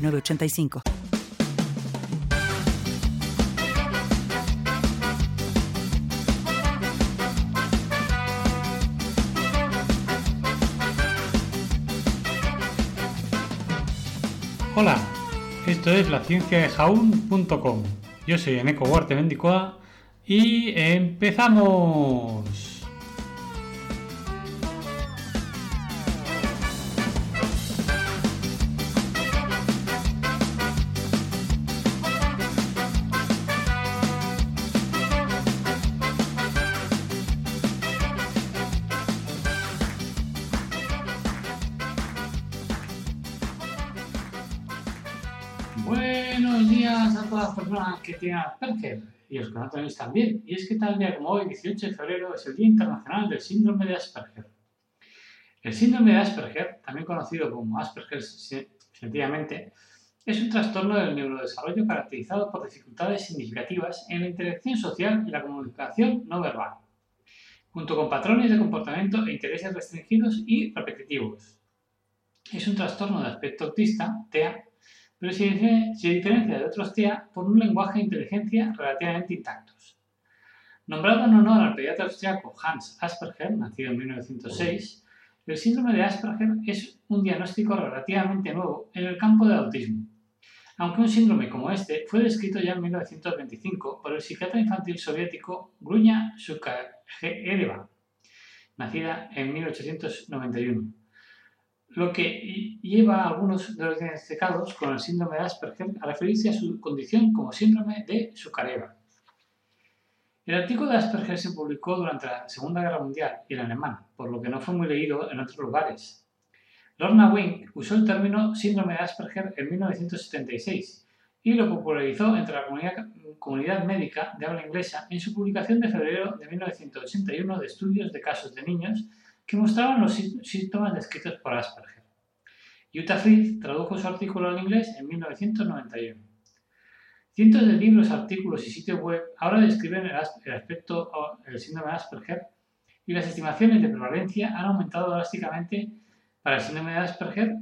985. Hola, esto es la ciencia de jaun.com. Yo soy Eneco Huarte Mendicoa y empezamos. Buenos días a todas las personas que tienen Asperger y los que no tenéis también. Y es que tal día como hoy, 18 de febrero, es el Día Internacional del Síndrome de Asperger. El síndrome de Asperger, también conocido como Asperger sencillamente, es un trastorno del neurodesarrollo caracterizado por dificultades significativas en la interacción social y la comunicación no verbal, junto con patrones de comportamiento e intereses restringidos y repetitivos. Es un trastorno de aspecto autista, TEA, pero se, diferencia de otros TEA por un lenguaje e inteligencia relativamente intactos. Nombrado en honor al pediatra austriaco Hans Asperger, nacido en 1906, el síndrome de Asperger es un diagnóstico relativamente nuevo en el campo del autismo, aunque un síndrome como este fue descrito ya en 1925 por el psiquiatra infantil soviético Grunya Sukhaeva, nacida en 1891 lo que lleva a algunos de los diagnosticados con el síndrome de Asperger a referirse a su condición como síndrome de Sukareva. El artículo de Asperger se publicó durante la Segunda Guerra Mundial y en alemán, por lo que no fue muy leído en otros lugares. Lorna Wink usó el término síndrome de Asperger en 1976 y lo popularizó entre la comunidad, comunidad, médica de habla inglesa en su publicación de febrero de 1981 de estudios de casos de niños que mostraban los síntomas descritos por Asperger. Utah Frith tradujo su artículo al inglés en 1991. Cientos de libros, artículos y sitios web ahora describen el, aspecto del síndrome de Asperger y las estimaciones de prevalencia han aumentado drásticamente para el síndrome de Asperger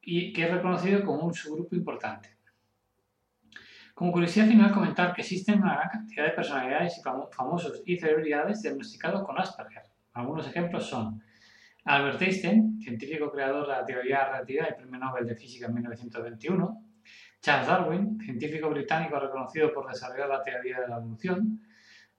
y que es reconocido como un subgrupo importante. Como curiosidad final comentar que existen una gran cantidad de personalidades y famosos y celebridades diagnosticados con Asperger. Algunos ejemplos son Albert Einstein, científico creador de la teoría de la relatividad y premio Nobel de Física en 1921, Charles Darwin, científico británico reconocido por desarrollar la teoría de la evolución,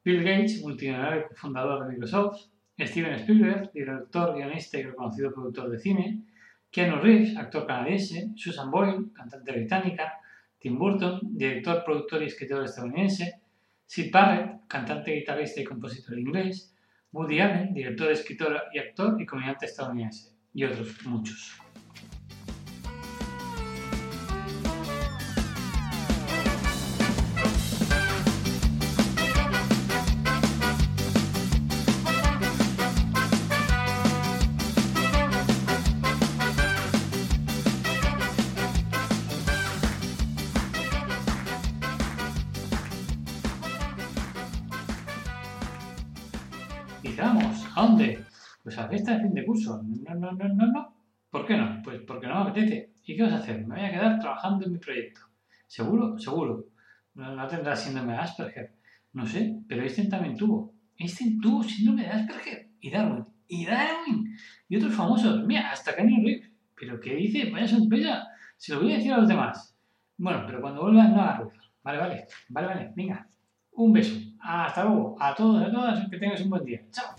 Bill Gates, multimillonario fundador de Microsoft, Steven Spielberg, director, guionista y reconocido productor de cine, Keanu Reeves, actor canadiense, Susan Boyle, cantante británica, Tim Burton, director, productor y escritor estadounidense, Sid Barrett, cantante, guitarrista y compositor inglés, Woody Allen, director, escritor y actor y comediante estadounidense, y otros muchos. ¿A dónde? Pues a fiesta de fin de curso. No, no, no, no, no. ¿Por qué no? Pues porque no me apetece. ¿Y qué vas a hacer? Me voy a quedar trabajando en mi proyecto. ¿Seguro? Seguro. No, no tendrá síndrome de Asperger. No sé, pero Einstein también tuvo. Einstein tuvo síndrome de Asperger. Y Darwin. Y Darwin. Y otros famosos. Mira, hasta Kenny Reeves. ¿Pero qué dice? Vaya sorpresa. Se lo voy a decir a los demás. Bueno, pero cuando vuelvas no hagas ruido. Vale, vale. Vale, vale. Venga. Un beso. Hasta luego. A todos y a todas. Que tengas un buen día. Chao.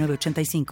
906985.